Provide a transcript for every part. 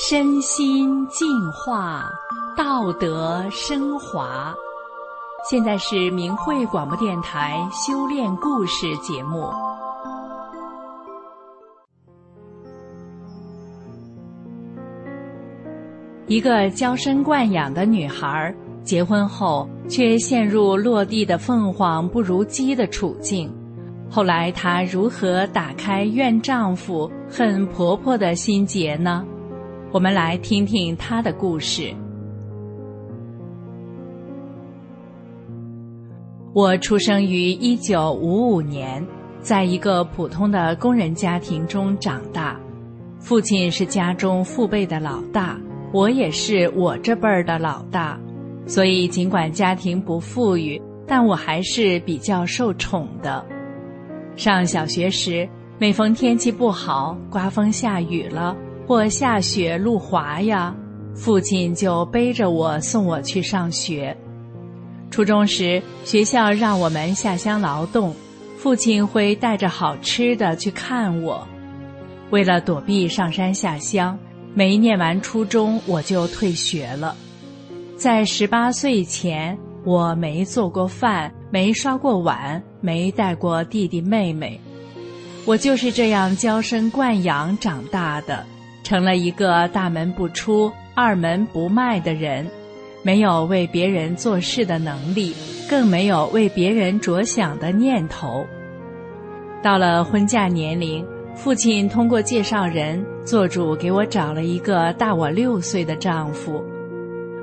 身心净化，道德升华。现在是明慧广播电台修炼故事节目。一个娇生惯养的女孩，结婚后却陷入落地的凤凰不如鸡的处境。后来，她如何打开怨丈夫、恨婆婆的心结呢？我们来听听他的故事。我出生于一九五五年，在一个普通的工人家庭中长大。父亲是家中父辈的老大，我也是我这辈儿的老大，所以尽管家庭不富裕，但我还是比较受宠的。上小学时，每逢天气不好，刮风下雨了，或下雪路滑呀，父亲就背着我送我去上学。初中时，学校让我们下乡劳动，父亲会带着好吃的去看我。为了躲避上山下乡，没念完初中我就退学了。在十八岁前，我没做过饭。没刷过碗，没带过弟弟妹妹，我就是这样娇生惯养长大的，成了一个大门不出、二门不迈的人，没有为别人做事的能力，更没有为别人着想的念头。到了婚嫁年龄，父亲通过介绍人做主给我找了一个大我六岁的丈夫。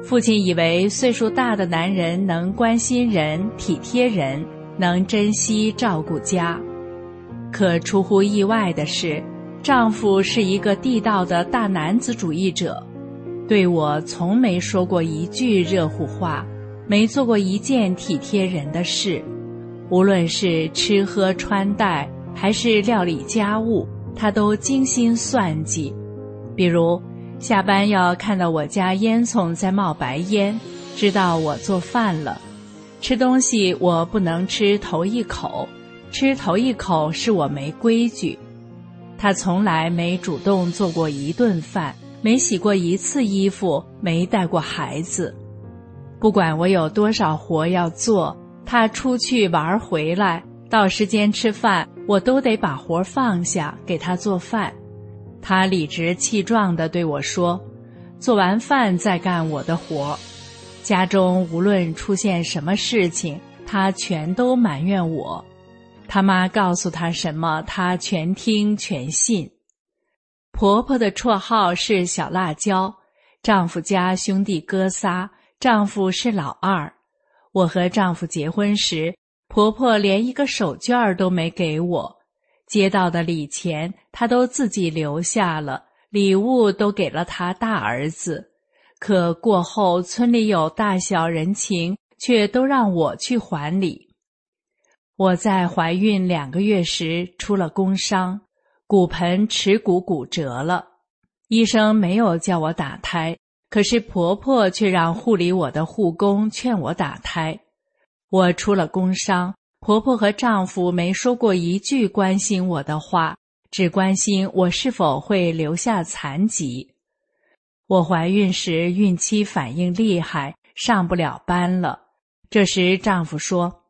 父亲以为岁数大的男人能关心人、体贴人，能珍惜照顾家。可出乎意外的是，丈夫是一个地道的大男子主义者，对我从没说过一句热乎话，没做过一件体贴人的事。无论是吃喝穿戴，还是料理家务，他都精心算计。比如。下班要看到我家烟囱在冒白烟，知道我做饭了。吃东西我不能吃头一口，吃头一口是我没规矩。他从来没主动做过一顿饭，没洗过一次衣服，没带过孩子。不管我有多少活要做，他出去玩回来，到时间吃饭，我都得把活放下给他做饭。他理直气壮地对我说：“做完饭再干我的活。”家中无论出现什么事情，他全都埋怨我。他妈告诉他什么，他全听全信。婆婆的绰号是小辣椒。丈夫家兄弟哥仨，丈夫是老二。我和丈夫结婚时，婆婆连一个手绢都没给我。接到的礼钱，他都自己留下了，礼物都给了他大儿子。可过后村里有大小人情，却都让我去还礼。我在怀孕两个月时出了工伤，骨盆耻骨骨折了。医生没有叫我打胎，可是婆婆却让护理我的护工劝我打胎。我出了工伤。婆婆和丈夫没说过一句关心我的话，只关心我是否会留下残疾。我怀孕时孕期反应厉害，上不了班了。这时丈夫说：“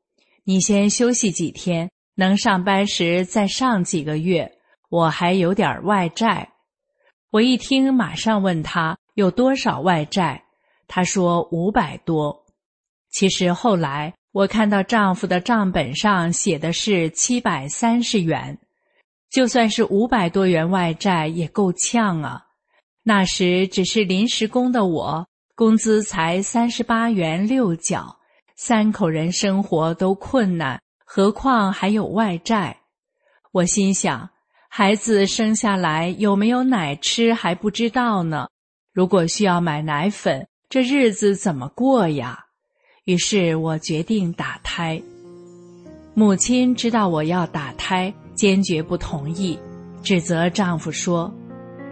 你先休息几天，能上班时再上几个月。我还有点外债。”我一听，马上问他有多少外债。他说五百多。其实后来。我看到丈夫的账本上写的是七百三十元，就算是五百多元外债也够呛啊。那时只是临时工的我，工资才三十八元六角，三口人生活都困难，何况还有外债。我心想，孩子生下来有没有奶吃还不知道呢。如果需要买奶粉，这日子怎么过呀？于是我决定打胎。母亲知道我要打胎，坚决不同意，指责丈夫说：“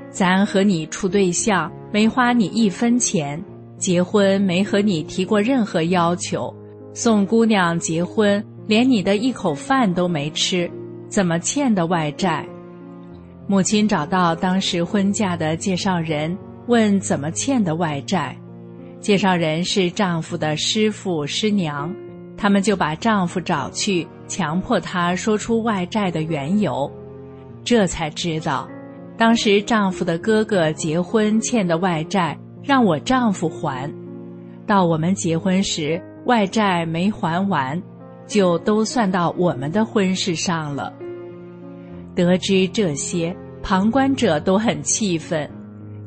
咱和你处对象，没花你一分钱，结婚没和你提过任何要求，送姑娘结婚连你的一口饭都没吃，怎么欠的外债？”母亲找到当时婚嫁的介绍人，问怎么欠的外债。介绍人是丈夫的师傅师娘，他们就把丈夫找去，强迫他说出外债的缘由。这才知道，当时丈夫的哥哥结婚欠的外债，让我丈夫还。到我们结婚时，外债没还完，就都算到我们的婚事上了。得知这些，旁观者都很气愤，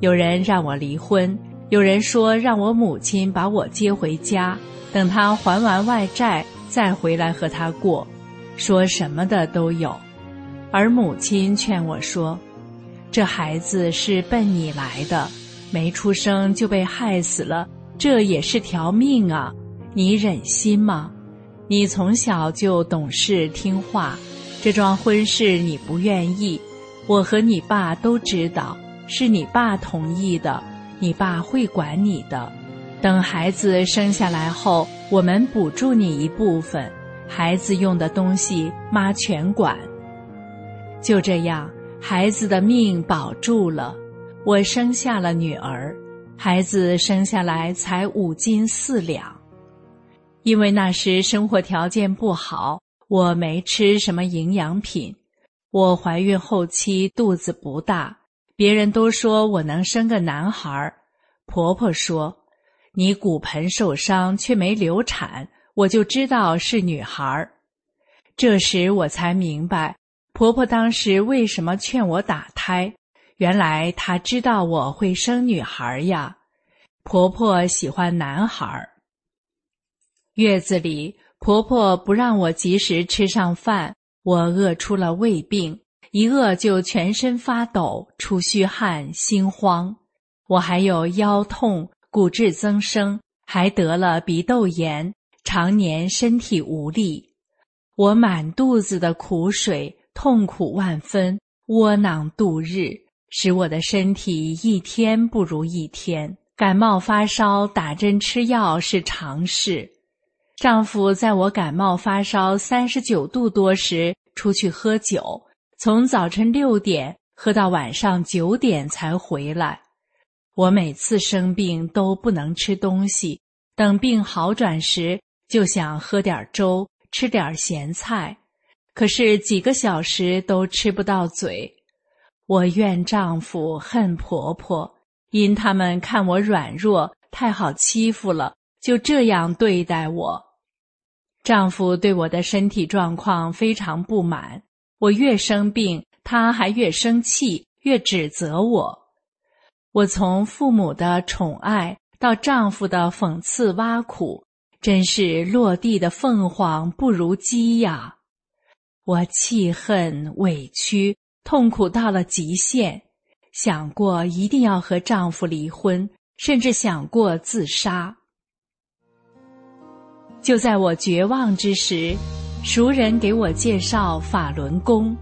有人让我离婚，有人说让我母亲把我接回家，等他还完外债再回来和他过，说什么的都有。而母亲劝我说：“这孩子是奔你来的，没出生就被害死了，这也是条命啊！你忍心吗？你从小就懂事听话。”这桩婚事你不愿意，我和你爸都知道，是你爸同意的，你爸会管你的。等孩子生下来后，我们补助你一部分，孩子用的东西妈全管。就这样，孩子的命保住了，我生下了女儿，孩子生下来才五斤四两，因为那时生活条件不好。我没吃什么营养品，我怀孕后期肚子不大，别人都说我能生个男孩。婆婆说：“你骨盆受伤却没流产，我就知道是女孩。”这时我才明白，婆婆当时为什么劝我打胎，原来他知道我会生女孩呀。婆婆喜欢男孩。月子里。婆婆不让我及时吃上饭，我饿出了胃病，一饿就全身发抖、出虚汗、心慌。我还有腰痛、骨质增生，还得了鼻窦炎，常年身体无力。我满肚子的苦水，痛苦万分，窝囊度日，使我的身体一天不如一天。感冒发烧，打针吃药是常事。丈夫在我感冒发烧三十九度多时出去喝酒，从早晨六点喝到晚上九点才回来。我每次生病都不能吃东西，等病好转时就想喝点粥，吃点咸菜，可是几个小时都吃不到嘴。我怨丈夫，恨婆婆，因他们看我软弱，太好欺负了，就这样对待我。丈夫对我的身体状况非常不满，我越生病，他还越生气，越指责我。我从父母的宠爱到丈夫的讽刺挖苦，真是落地的凤凰不如鸡呀！我气恨、委屈、痛苦到了极限，想过一定要和丈夫离婚，甚至想过自杀。就在我绝望之时，熟人给我介绍法轮功，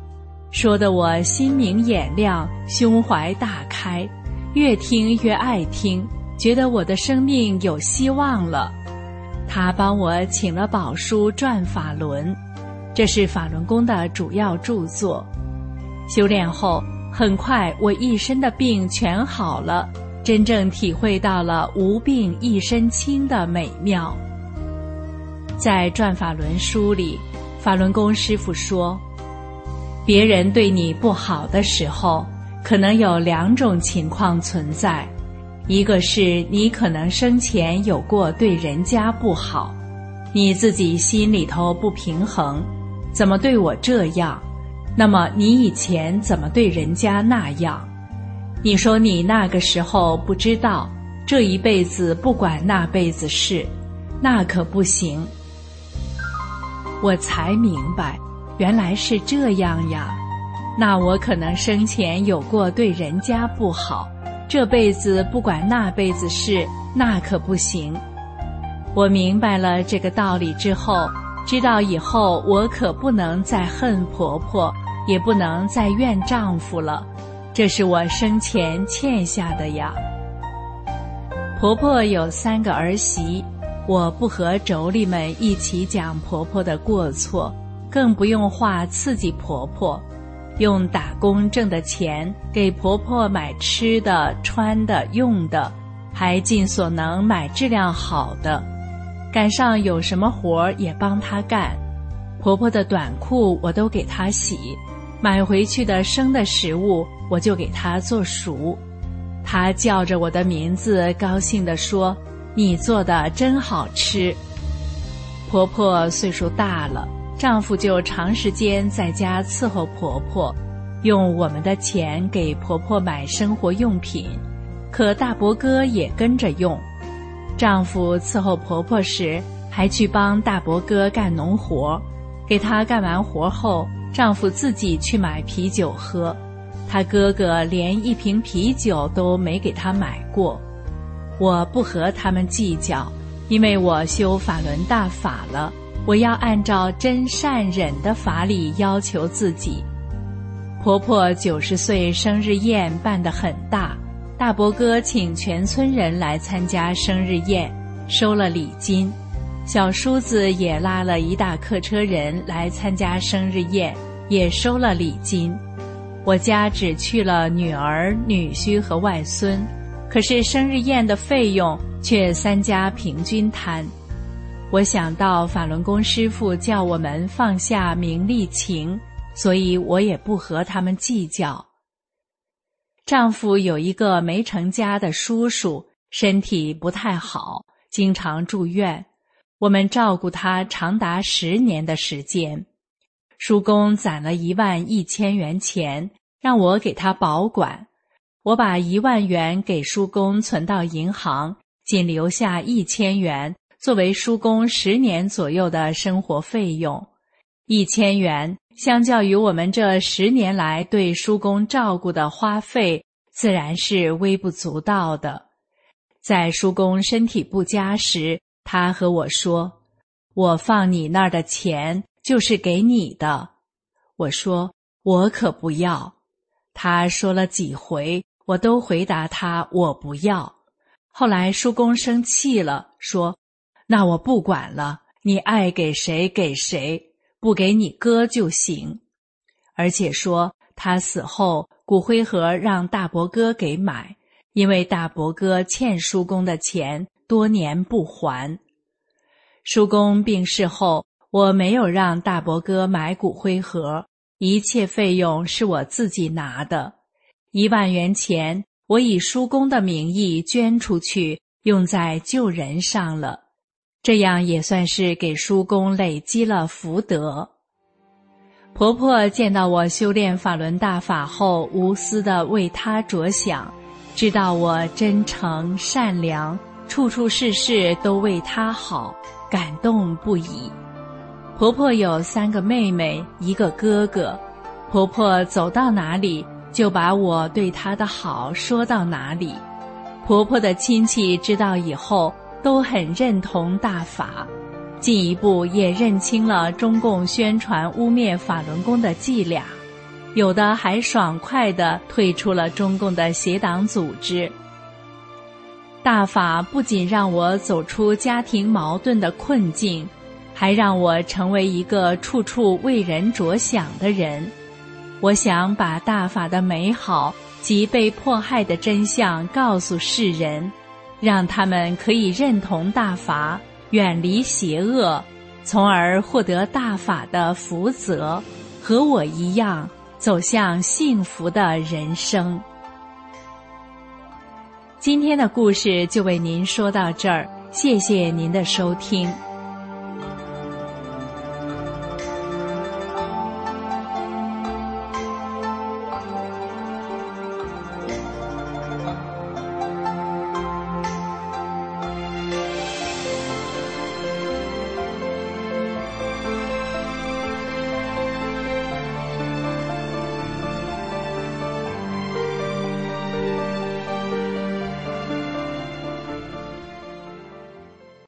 说的我心明眼亮，胸怀大开，越听越爱听，觉得我的生命有希望了。他帮我请了宝书《转法轮》，这是法轮功的主要著作。修炼后，很快我一身的病全好了，真正体会到了无病一身轻的美妙。在《转法轮》书里，法轮功师傅说：“别人对你不好的时候，可能有两种情况存在，一个是你可能生前有过对人家不好，你自己心里头不平衡，怎么对我这样？那么你以前怎么对人家那样？你说你那个时候不知道，这一辈子不管那辈子事，那可不行。”我才明白，原来是这样呀。那我可能生前有过对人家不好，这辈子不管那辈子事，那可不行。我明白了这个道理之后，知道以后我可不能再恨婆婆，也不能再怨丈夫了。这是我生前欠下的呀。婆婆有三个儿媳。我不和妯娌们一起讲婆婆的过错，更不用话刺激婆婆。用打工挣的钱给婆婆买吃的、穿的、用的，还尽所能买质量好的。赶上有什么活也帮她干。婆婆的短裤我都给她洗，买回去的生的食物我就给他做熟。他叫着我的名字，高兴地说：“你做的真好吃。”婆婆岁数大了，丈夫就长时间在家伺候婆婆，用我们的钱给婆婆买生活用品，可大伯哥也跟着用。丈夫伺候婆婆时，还去帮大伯哥干农活，给他干完活后，丈夫自己去买啤酒喝，他哥哥连一瓶啤酒都没给他买过。我不和他们计较。因为我修法轮大法了，我要按照真善忍的法理要求自己。婆婆九十岁生日宴办得很大，大伯哥请全村人来参加生日宴，收了礼金。小叔子也拉了一大客车人来参加生日宴，也收了礼金。我家只去了女儿、女婿和外孙，可是生日宴的费用。却三家平均摊，我想到法轮功师傅叫我们放下名利情，所以我也不和他们计较。丈夫有一个没成家的叔叔，身体不太好，经常住院，我们照顾他长达十年的时间。叔公攒了一万一千元钱，让我给他保管，我把一万元给叔公存到银行。仅留下一千元作为叔公十年左右的生活费用，一千元相较于我们这十年来对叔公照顾的花费，自然是微不足道的。在叔公身体不佳时，他和我说：“我放你那儿的钱就是给你的。”我说：“我可不要。”他说了几回，我都回答他：“我不要。”后来叔公生气了，说：“那我不管了，你爱给谁给谁，不给你哥就行。”而且说他死后骨灰盒让大伯哥给买，因为大伯哥欠叔公的钱多年不还。叔公病逝后，我没有让大伯哥买骨灰盒，一切费用是我自己拿的，一万元钱。我以叔公的名义捐出去，用在救人上了，这样也算是给叔公累积了福德。婆婆见到我修炼法轮大法后，无私的为他着想，知道我真诚善良，处处事事都为她好，感动不已。婆婆有三个妹妹，一个哥哥，婆婆走到哪里。就把我对她的好说到哪里，婆婆的亲戚知道以后都很认同大法，进一步也认清了中共宣传污蔑法轮功的伎俩，有的还爽快地退出了中共的邪党组织。大法不仅让我走出家庭矛盾的困境，还让我成为一个处处为人着想的人。我想把大法的美好及被迫害的真相告诉世人，让他们可以认同大法，远离邪恶，从而获得大法的福泽，和我一样走向幸福的人生。今天的故事就为您说到这儿，谢谢您的收听。